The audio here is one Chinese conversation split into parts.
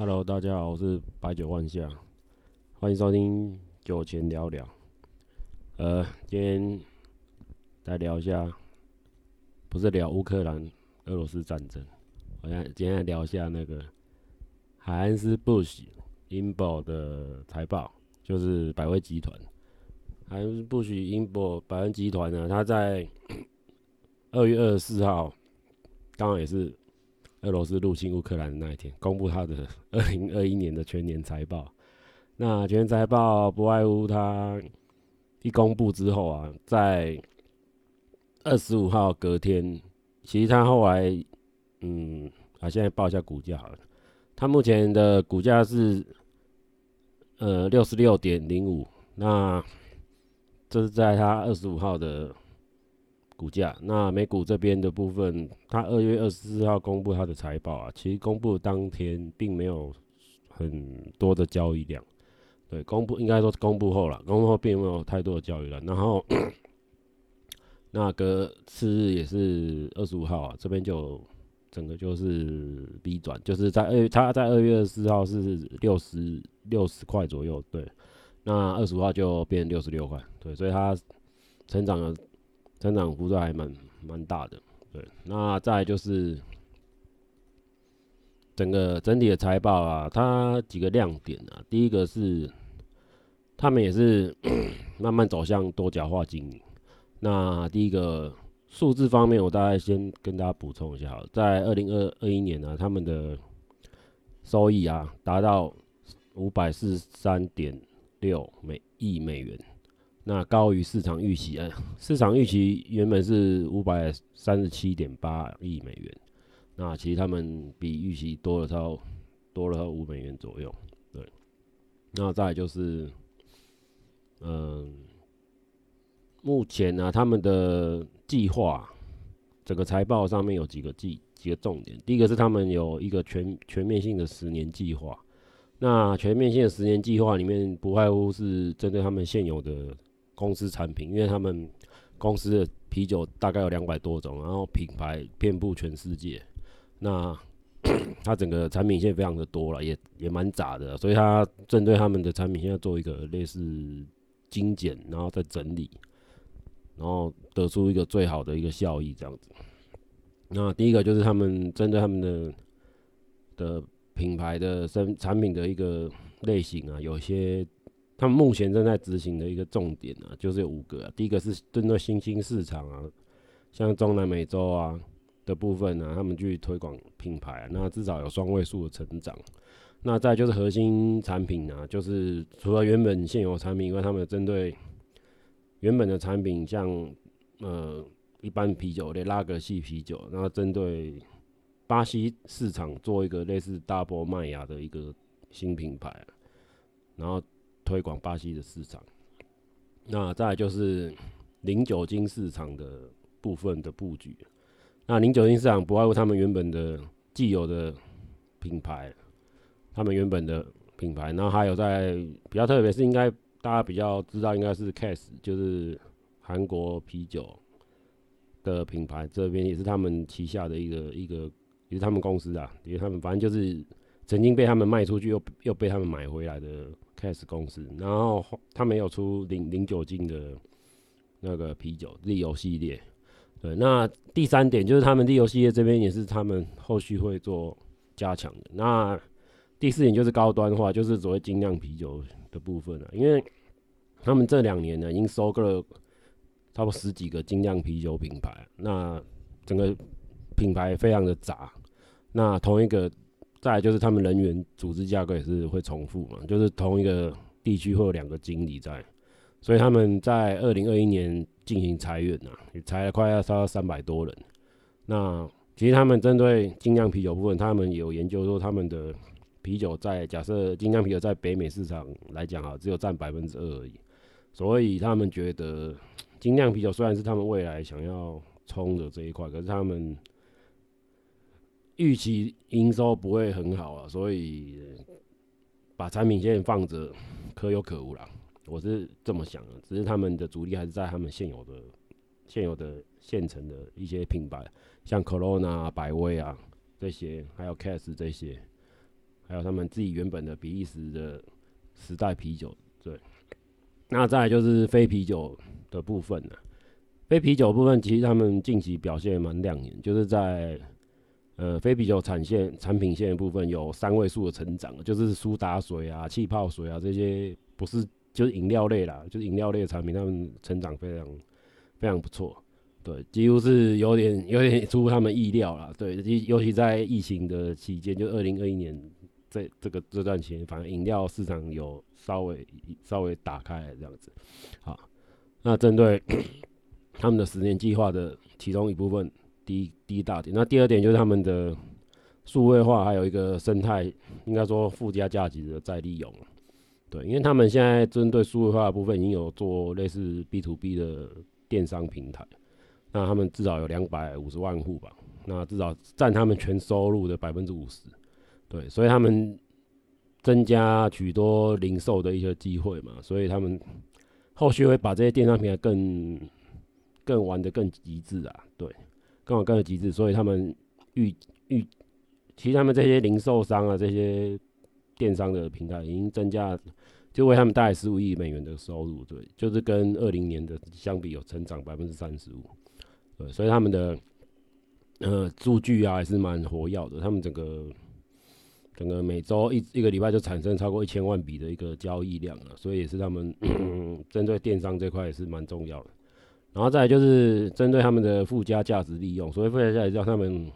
Hello，大家好，我是白酒万象，欢迎收听酒前聊聊。呃，今天来聊一下，不是聊乌克兰俄罗斯战争，我想今天聊一下那个海恩斯·布什英博的财报，就是百威集团。海恩斯·布许英博百威集团呢，他在 二月二十四号，刚好也是。俄罗斯入侵乌克兰的那一天，公布他的 二零二一年的全年财报。那全年财报不外乎他一公布之后啊，在二十五号隔天，其实他后来，嗯，啊，现在报一下股价好了。他目前的股价是呃六十六点零五，那这是在他二十五号的。股价，那美股这边的部分，它二月二十四号公布它的财报啊，其实公布当天并没有很多的交易量，对，公布应该说公布后了，公布后并没有太多的交易量，然后那个次日也是二十五号啊，这边就整个就是 B 转，就是在二月，它在二月二十四号是六十六十块左右，对，那二十五号就变六十六块，对，所以它成长了。增长幅度还蛮蛮大的，对。那再就是整个整体的财报啊，它几个亮点啊。第一个是他们也是 慢慢走向多角化经营。那第一个数字方面，我大概先跟大家补充一下好，在二零二二一年呢、他们的收益啊达到五百四十三点六美亿美元。那高于市场预期，呃，市场预期原本是五百三十七点八亿美元，那其实他们比预期多了超多了五美元左右，对。那再就是，嗯、目前呢、他们的计划，整个财报上面有几个几几个重点，第一个是他们有一个全全面性的十年计划，那全面性的十年计划里面不外乎是针对他们现有的。公司产品，因为他们公司的啤酒大概有两百多种，然后品牌遍布全世界。那 它整个产品线非常的多了，也也蛮杂的，所以它针对他们的产品现在做一个类似精简，然后再整理，然后得出一个最好的一个效益这样子。那第一个就是他们针对他们的的品牌的生产品的一个类型啊，有些。他们目前正在执行的一个重点啊，就是有五个。第一个是针对新兴市场啊，像中南美洲啊的部分啊，他们去推广品牌，那至少有双位数的成长。那再就是核心产品啊，就是除了原本现有产品以外，他们针对原本的产品，像呃一般啤酒类拉格系啤酒，然后针对巴西市场做一个类似大波麦芽的一个新品牌，然后。推广巴西的市场，那再就是零酒精市场的部分的布局。那零酒精市场不外乎他们原本的既有的品牌，他们原本的品牌，然后还有在比较特别是应该大家比较知道应该是 Cass，就是韩国啤酒的品牌，这边也是他们旗下的一个一个也是他们公司啊，因为他们反正就是曾经被他们卖出去，又又被他们买回来的。Cass 公司，然后他没有出零零酒精的那个啤酒，Zero 系列。对，那第三点就是他们 Zero 系列这边也是他们后续会做加强的。那第四点就是高端化，就是所谓精酿啤酒的部分了。因为他们这两年呢，已经收购了差不多十几个精酿啤酒品牌，那整个品牌非常的杂。那同一个。再就是他们人员组织架构也是会重复嘛，就是同一个地区会有两个经理在，所以他们在二零二一年进行裁员啊，也裁了快要超三百多人。那其实他们针对精酿啤酒部分，他们有研究说他们的啤酒在假设精酿啤酒在北美市场来讲啊，只有占百分之二而已，所以他们觉得 精酿啤酒虽然是他们未来想要冲的这一块，可是他们。预期营收不会很好啊，所以把产品线放着可有可无啦。我是这么想的，只是他们的主力还是在他们现有的、现有的现成的一些品牌，像 Corona、百威啊这些，还有 Cass 这些，还有他们自己原本的比利时的时代啤酒，对。那再就是非啤酒的部分了。非啤酒部分，其实他们近期表现蛮亮眼，就是在呃非啤酒产线产品线的部分有三位数的成长，就是苏打水啊、气泡水啊这些，不是就是饮料类啦，就是饮料类的产品，他们成长非常非常不错，对，几乎是有点有点出乎他们意料啦，对，尤其在疫情的期间，就二零二一年这这个这段期间，反正饮料市场有稍微稍微打开这样子，好，那针对。他们的十年计划的其中一部分，第一第一大点。那第二点就是他们的数位化，还有一个生态，应该说附加价值的再利用。对，因为他们现在针对数位化的部分已经有做类似 B to B 的电商平台，那他们至少有两百五十万户吧，那至少占他们全收入的百分之五十。对，所以他们增加许多零售的一些机会嘛，所以他们后续会把这些电商平台更。更玩得更极致啊，对，更玩更极致，所以他们预预，其实他们这些零售商啊，这些电商的平台已经增加，就为他们带来十五亿美元的收入，对，就是跟二零年的相比有成长百分之三十五，对，所以他们的呃数据啊还是蛮活跃的，他们整个整个每周一一个礼拜就产生超过一千万笔的一个交易量啊，所以也是他们 针对电商这块也是蛮重要的。然后再就是针对他们的附加价值利用，所谓附加价值，叫他们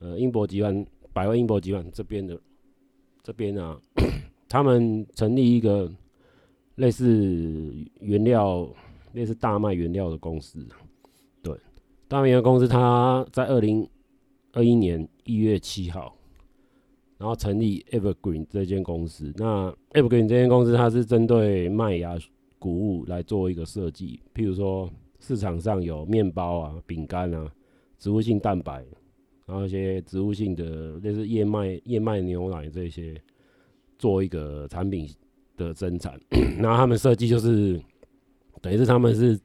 呃英博集团、百万英博集团这边的这边啊，他们成立一个类似原料、类似大麦原料的公司。对，大麦原料公司，它在二零二一年一月七号，然后成立 Evergreen 这间公司。那 Evergreen 这间公司，它是针对麦芽。谷物来做一个设计，譬如说市场上有面包啊、饼干啊、植物性蛋白，然后一些植物性的类似燕麦、燕麦牛奶这些，做一个产品的生产。然后他们设计就是，等于是他们是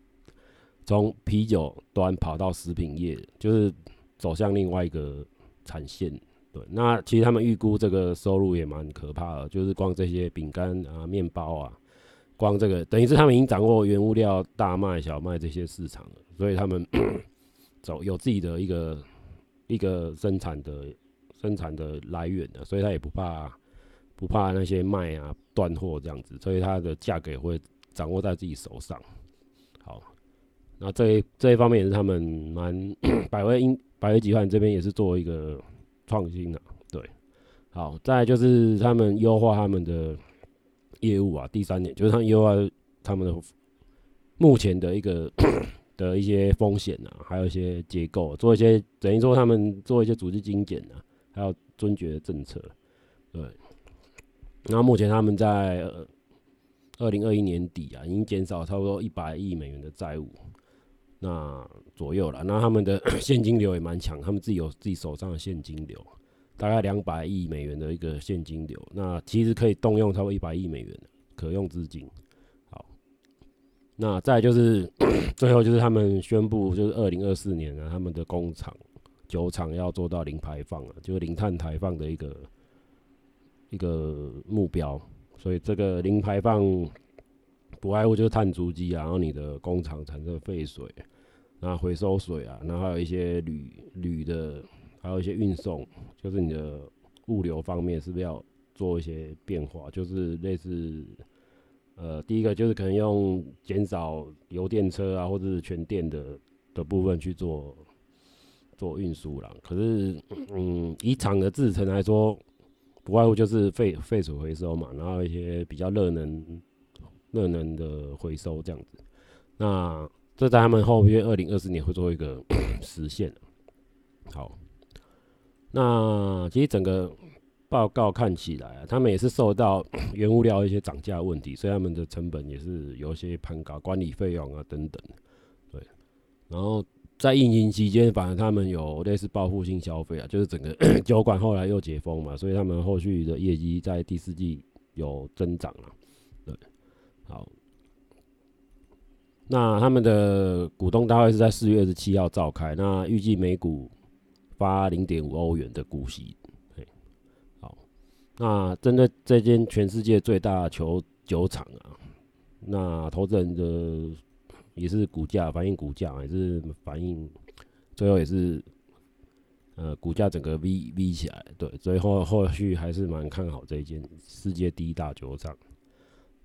从啤酒端跑到食品业，就是走向另外一个产线。对，那其实他们预估这个收入也蛮可怕的，就是光这些饼干啊、面包啊。光这个等于是他们已经掌握原物料大麦、小麦这些市场了，所以他们 走有自己的一个一个生产的生产的来源的，所以他也不怕不怕那些卖啊断货这样子，所以它的价格也会掌握在自己手上。好，那这一这一方面也是他们蛮 百威英百威集团这边也是做一个创新的，对。好，再就是他们优化他们的。业务啊，第三点就是他们优化他们的目前的一个 的一些风险啊，还有一些结构，做一些等于说他们做一些组织精简啊，还有尊爵的政策，对。那目前他们在二零二一年底啊，已经减少差不多一百亿美元的债务，那左右了。那他们的 现金流也蛮强，他们自己有自己手上的现金流。大概两百亿美元的一个现金流，那其实可以动用超过一百亿美元的可用资金。好，那再就是 最后就是他们宣布，就是二零二四年呢，他们的工厂酒厂要做到零排放了，就是零碳排放的一个一个目标。所以这个零排放不外乎就是碳足迹啊，然后你的工厂产生废水，然后回收水啊，然后还有一些铝铝的。还有一些运送，就是你的物流方面是不是要做一些变化？就是类似，呃，第一个就是可能用减少油电车啊，或者是全电的的部分去做做运输啦。可是，嗯，以厂的制程来说，不外乎就是废废水回收嘛，然后一些比较热能热能的回收这样子。那这在他们后面二零二四年会做一个 实现。好。那其实整个报告看起来啊，他们也是受到 原物料一些涨价问题，所以他们的成本也是有一些攀高，管理费用啊等等。对，然后在疫情期间，反而他们有类似报复性消费啊，就是整个 酒馆后来又解封嘛，所以他们后续的业绩在第四季有增长了。对，好，那他们的股东大会是在四月二十七号召开，那预计每股。发零点五欧元的股息，好，那针对这间全世界最大的球酒厂啊，那投资人的也是股价反映股价，也是反映最后也是呃股价整个 V V 起来，对，所以后后续还是蛮看好这一间世界第一大酒厂。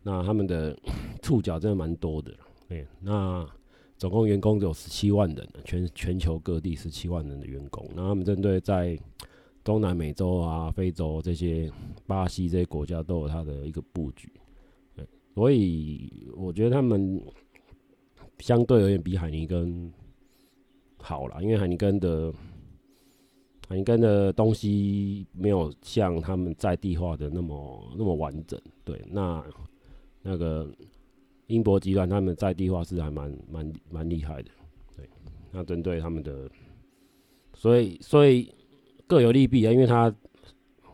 那他们的 触角真的蛮多的，对，那总共员工只有十七万人，全全球各地十七万人的员工，那他们针对在东南美洲啊、非洲这些、巴西这些国家都有它的一个布局，对，所以我觉得他们相对而言比海尼根好啦，因为海尼根的海尼根的东西没有像他们在地化的那么那么完整，对，那那个英博集团他们在地化是还蛮蛮蛮厉害的，对，那针对他们的，所以所以。各有利弊啊，因为他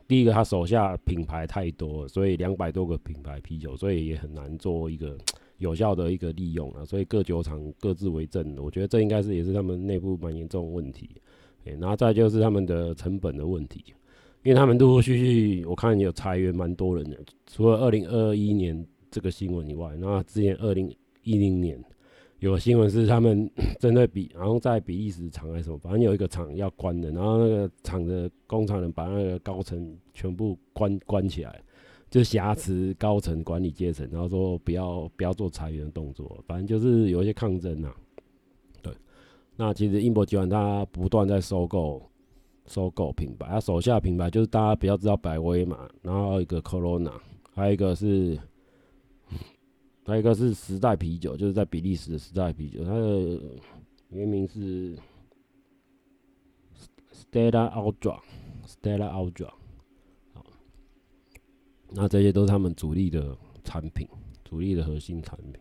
第一个他手下品牌太多，所以两百多个品牌啤酒，所以也很难做一个 有效的一个利用啊。所以各酒厂各自为政，我觉得这应该是也是他们内部蛮严重的问题。哎，然后再就是他们的成本的问题，因为他们陆陆续续我看有裁员蛮多人的，除了二零二一年这个新闻以外，那之前二零一零年。有新闻是他们 针对比，然后在比利时厂还是什么，反正有一个厂要关的，然后那个厂的工厂人把那个高层全部关关起来，就挟持高层管理阶层，然后说不要不要做裁员的动作，反正就是有一些抗争呐、啊。对，那其实英博集团它不断在收购收购品牌，它手下品牌就是大家比较知道百威嘛，然后一个 Corona，还有一个是。还有一个是时代啤酒，就是在比利时的时代啤酒，它的原名是 Stella Artois，Stella Artois。好，那这些都是他们主力的产品，主力的核心产品。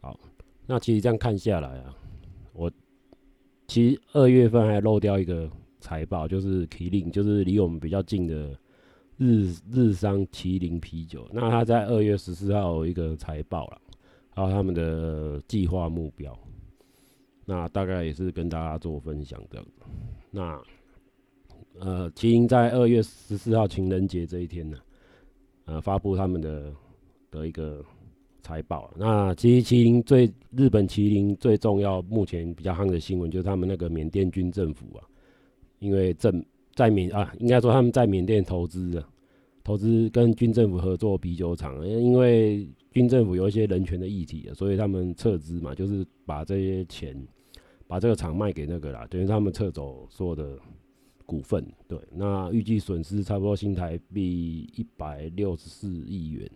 好，那其实这样看下来啊，我其实二月份还漏掉一个财报，就是 Killing，就是离我们比较近的。日日商麒麟啤酒，那他在二月十四号有一个财报了，还有他们的计划目标，那大概也是跟大家做分享的。那呃，麒麟在二月十四号情人节这一天呢，呃，发布他们的的一个财报。那其实麒麟最日本麒麟最重要，目前比较夯的新闻就是他们那个缅甸军政府啊，因为政。在缅啊，应该说他们在缅甸投资的，投资跟军政府合作啤酒厂，因为军政府有一些人权的议题，所以他们撤资嘛，就是把这些钱，把这个厂卖给那个啦，等于他们撤走所有的股份。对，那预计损失差不多新台币一百六十四亿元，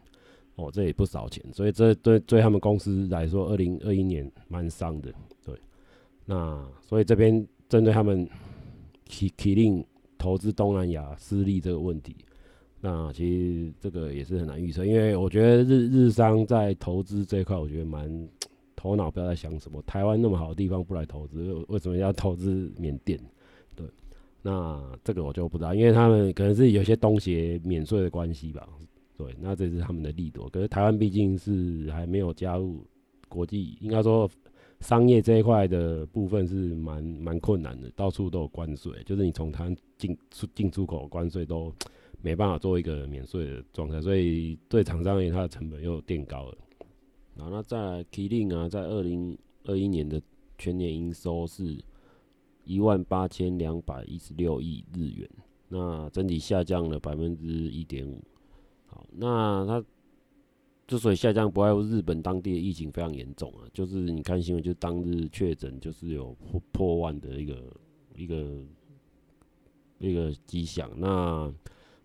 哦，这也不少钱，所以这对对他们公司来说，二零二一年蛮伤的。对，那所以这边针对他们起起令。投资东南亚失利这个问题，那其实这个也是很难预测，因为我觉得日日商在投资这一块，我觉得蛮头脑不要在想什么，台湾那么好的地方不来投资，为什么要投资缅甸？对，那这个我就不知道，因为他们可能是有些东协免税的关系吧。对，那这是他们的利多，可是台湾毕竟是还没有加入国际，应该说。商业这一块的部分是蛮蛮困难的，到处都有关税，就是你从它进出进出口关税都没办法做一个免税的状态，所以对厂商而言，它的成本又垫高了。然后那再来 Killing 啊，在二零二一年的全年营收是一万八千两百一十六亿日元，那整体下降了百分之一点五。好，那它。之所以下降，不外乎日本当地的疫情非常严重啊，就是你看新闻，就当日确诊就是有破破万的一个一个一个迹象。那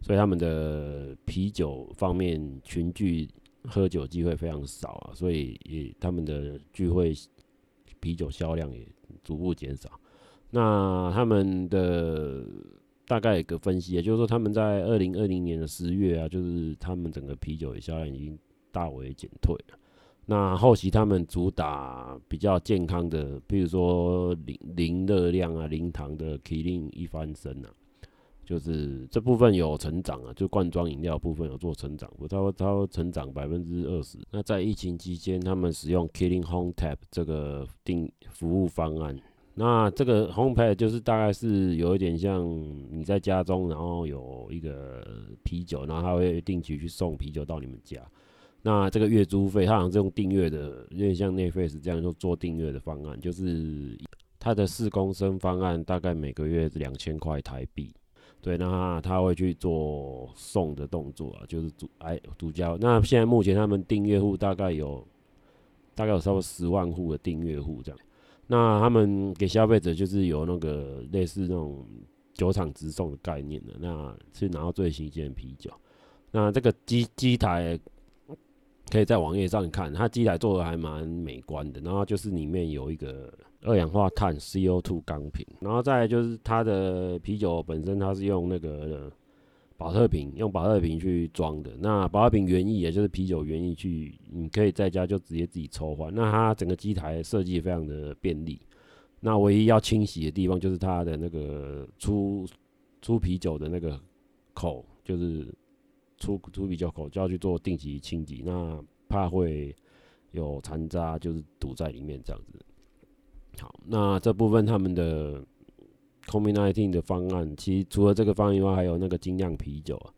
所以他们的啤酒方面群聚喝酒机会非常少啊，所以也他们的聚会啤酒销量也逐步减少。那他们的大概有个分析，也就是说他们在二零二零年的十月啊，就是他们整个啤酒的销量已经。大为减退。那后期他们主打比较健康的，比如说零零热量啊、零糖的麒麟一翻身啊，就是这部分有成长啊，就罐装饮料部分有做成长，不超超成长百分之二十。那在疫情期间，他们使用麒麟 Home Tap 这个订服务方案，那这个 homepad 就是大概是有一点像你在家中，然后有一个啤酒，然后他会定期去送啤酒到你们家。那这个月租费，他好像是用订阅的，有点像 Netflix 这样就做订阅的方案，就是他的四公升方案大概每个月两千块台币。对，那他会去做送的动作啊，就是主哎独家。那现在目前他们订阅户大概有大概有差不多十万户的订阅户这样。那他们给消费者就是有那个类似那种酒厂直送的概念的，那是拿到最新鲜的啤酒。那这个机机台可以在网页上看，它机台做的还蛮美观的。然后就是里面有一个二氧化碳 CO2 钢瓶，然后再就是它的啤酒本身，它是用那个。保特瓶用保特瓶去装的，那保特瓶原意也就是啤酒原意去，你可以在家就直接自己抽换。那它整个机台设计非常的便利，那唯一要清洗的地方就是它的那个出出啤酒的那个口，就是出出啤酒口就要去做定期清洁，那怕会有残渣就是堵在里面这样子。好，那这部分他们的。COVID-19 的方案，其实除了这个方案以外，还有那个精酿啤酒啊。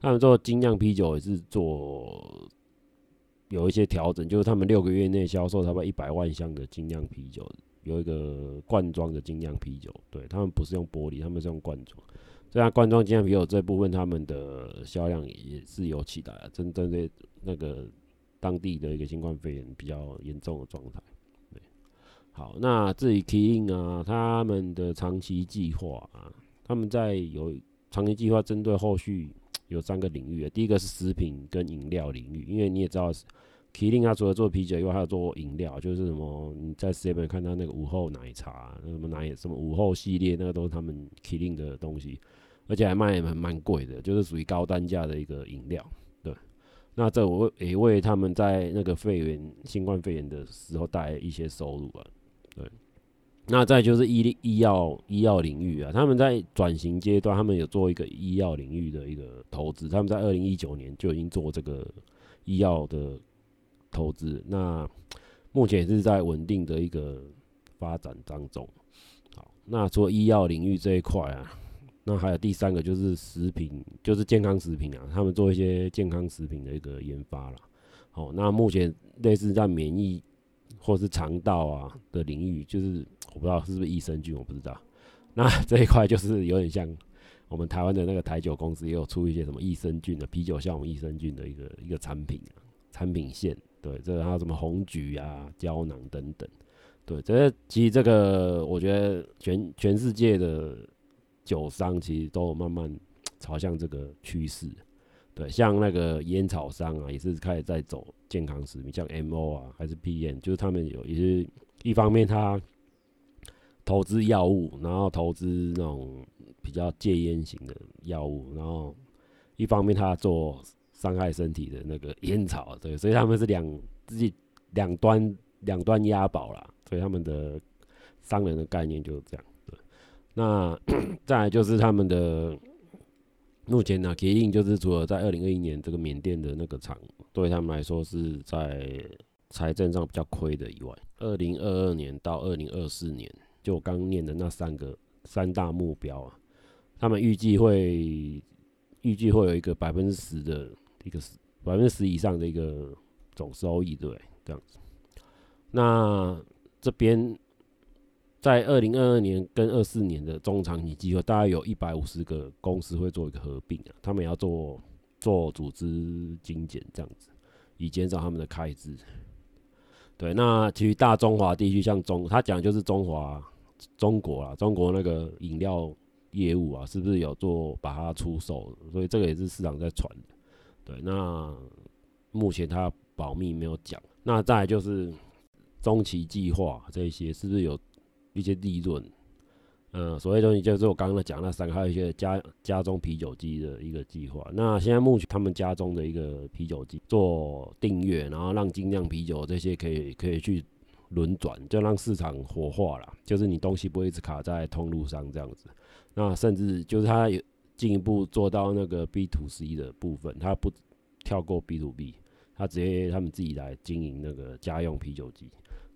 他们做精酿啤酒也是做有一些调整，就是他们六个月内销售差不多一百万箱的精酿啤酒，有一个罐装的精酿啤酒。对，他们不是用玻璃，他们是用罐装。这样罐装精酿啤酒这部分，他们的销量也是有起来啊，针对那个当地的一个新冠肺炎比较严重的状态。对好，那至于 Kirin 啊，他们的长期计划啊，他们在有长期计划，针对后续有三个领域啊。第一个是食品跟饮料领域，因为你也知道，Kirin 它除了做啤酒以外，还有做饮料，就是什么你在 s e v e 看到那个午后奶茶，那什么奶什么午后系列，那个都是他们 Kirin 的东西，而且还卖蛮蛮贵的，就是属于高单价的一个饮料。对，那这我也为他们在那个肺炎新冠肺炎的时候带来一些收入啊。对，那再就是医医药医药领域啊，他们在转型阶段，他们有做一个医药领域的一个投资，他们在二零一九年就已经做这个医药的投资，那目前也是在稳定的一个发展当中。好，那除了医药领域这一块啊，那还有第三个就是食品，就是健康食品啊，他们做一些健康食品的一个研发了。好，那目前类似在免疫。或是肠道啊的领域，就是我不知道是不是益生菌，我不知道。那 这一块就是有点像我们台湾的那个台酒公司，也有出一些什么益生菌的啤酒，像我们益生菌的一个一个产品啊，产品线。对，这还有什么红橘啊、胶囊等等。对，这其实这个我觉得全全世界的酒商其实都慢慢朝向这个趋势。对，像那个烟草商啊，也是开始在走健康食品，像 MO 啊，还是 PM，就是他们有也是一方面他投资药物，然后投资那种比较戒烟型的药物，然后一方面他做伤害身体的那个烟草，对，所以他们是两自己两端两端押宝啦，所以他们的商人的概念就是这样。那 再就是他们的。目前呢、啊，铁印就是除了在二零二一年这个缅甸的那个厂对他们来说是在财政上比较亏的以外，二零二二年到二零二四年，就我刚念的那三个三大目标啊，他们预计会预计会有一个百分之十的一个十百分之十以上的一个总收益，对，这样子。那这边。在二零二二年跟二四年的中长期计划，大概有一百五十个公司会做一个合并啊，他们要做做组织精简这样子，以减少他们的开支。对，那其实大中华地区，像中，他讲就是中华中国啊，中国那个饮料业务啊，是不是有做把它出售？所以这个也是市场在传的。对，那目前他保密没有讲。那再就是中期计划这些，是不是有？一些利润，嗯，所谓东西就是我刚刚讲那三个，还有一些家家中啤酒机的一个计划。那现在目前他们家中的一个啤酒机做订阅，然后让精酿啤酒这些可以可以去轮转，就让市场活化了。就是你东西不会一直卡在通路上这样子。那甚至就是他有进一步做到那个 B to C 的部分，他不跳过 B to B，他直接他们自己来经营那个家用啤酒机。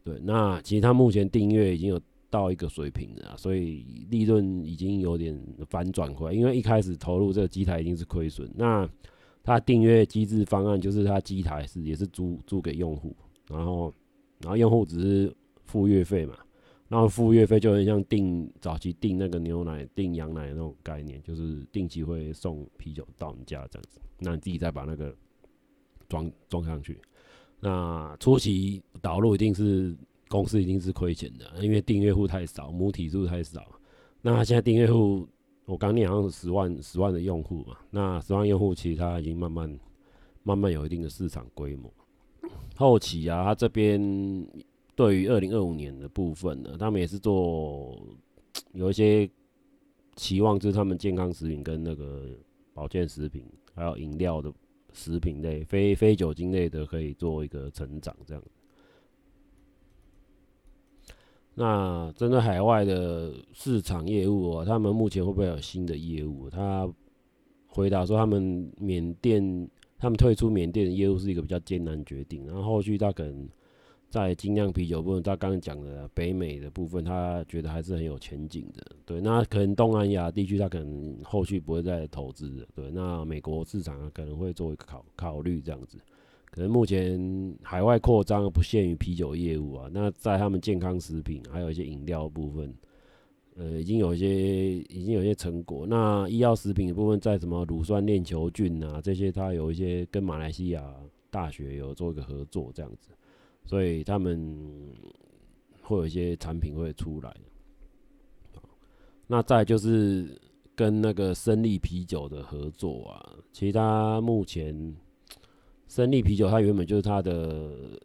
对，那其实他目前订阅已经有。到一个水平啊，所以利润已经有点反转回来。因为一开始投入这个机台已经是亏损，那它订阅机制方案就是它机台是也是租租给用户，然后然后用户只是付月费嘛，然后付月费就很像订早期订那个牛奶、订羊奶那种概念，就是定期会送啤酒到你家这样子，那你自己再把那个装装上去。那初期导入一定是。公司一定是亏钱的，因为订阅户太少，母体数太少。那现在订阅户，我刚念好像是十万十万的用户嘛。那十万用户其实它已经慢慢慢慢有一定的市场规模。后期啊，他这边对于二零二五年的部分呢，他们也是做有一些期望，就是他们健康食品跟那个保健食品，还有饮料的食品类、非非酒精类的，可以做一个成长这样。那针对海外的市场业务啊，他们目前会不会有新的业务？他回答说，他们缅甸他们退出缅甸的业务是一个比较艰难决定。然后后续他可能在精酿啤酒部分，他刚刚讲的北美的部分，他觉得还是很有前景的。对，那可能东南亚地区他可能后续不会再投资的。对，那美国市场可能会做一个考考虑这样子。可能目前海外扩张不限于啤酒业务啊，那在他们健康食品还有一些饮料部分，呃，已经有一些已经有一些成果。那医药食品的部分，在什么乳酸链球菌啊这些，它有一些跟马来西亚大学有做一个合作这样子，所以他们会有一些产品会出来。那再就是跟那个生力啤酒的合作啊，其他目前。生力啤酒，它原本就是它的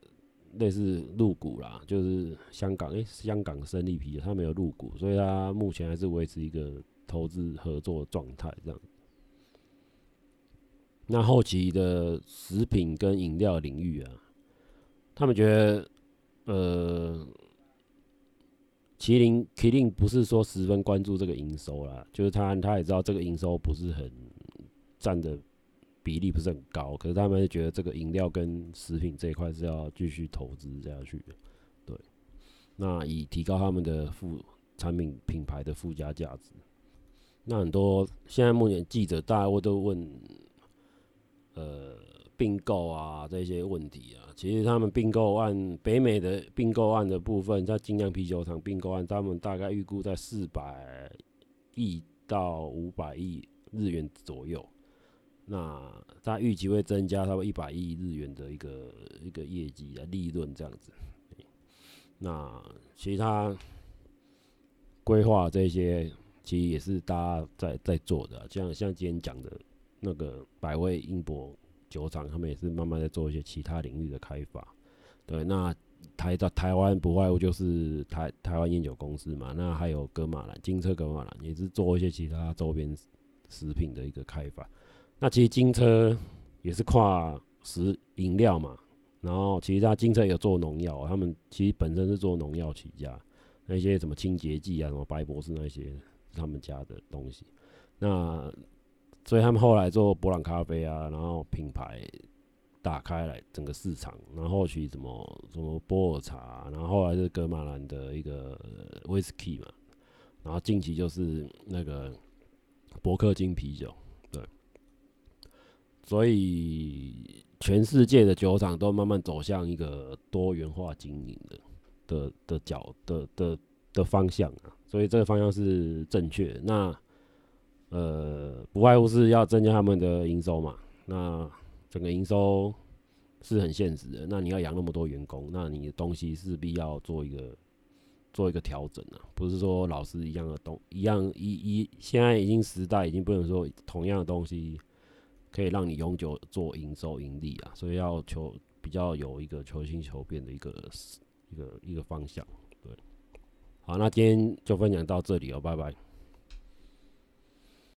类似入股啦，就是香港诶、香港生力啤酒它没有入股，所以它目前还是维持一个投资合作状态这样。那后期的食品跟饮料领域啊，他们觉得呃，麒麟麒麟不是说十分关注这个营收啦，就是他他也知道这个营收不是很占的。比例不是很高，可是他们觉得这个饮料跟食品这一块是要继续投资下去的，对。那以提高他们的附产品品牌的附加价值。那很多现在目前记者大家都问，呃，并购啊这些问题啊，其实他们并购案，北美的并购案的部分，在精酿啤酒厂并购案，他们大概预估在四百亿到五百亿日元左右。那他预期会增加差不多一百亿日元的一个一个业绩啊，利润这样子。那其他规划这些，其实也是大家在在做的，像像今天讲的那个百威英博酒厂，他们也是慢慢在做一些其他领域的开发。对，那台到台湾不外乎就是台台湾烟酒公司嘛，那还有格玛兰金车噶玛兰也是做一些其他周边食品的一个开发。那其实金车也是跨食饮料嘛，然后其实他金车有做农药，他们其实本身是做农药起家，那些什么清洁剂啊，什么白博士那些他们家的东西。那所以他们后来做伯朗咖啡啊，然后品牌打开来整个市场，然后去什么什么波尔茶，然后后来是格玛兰的一个威士忌嘛，然后近期就是那个伯克金啤酒。所以，全世界的酒厂都慢慢走向一个多元化经营的的的角的的的方向啊。所以这个方向是正确。那呃，不外乎是要增加他们的营收嘛。那整个营收是很现实的。那你要养那么多员工，那你的东西势必要做一个做一个调整啊。不是说老是一样的东一样一一，现在已经时代已经不能说同样的东西。可以让你永久做营收盈利啊，所以要求比较有一个求新求变的一个一个一个方向，对。好，那今天就分享到这里哦，拜拜。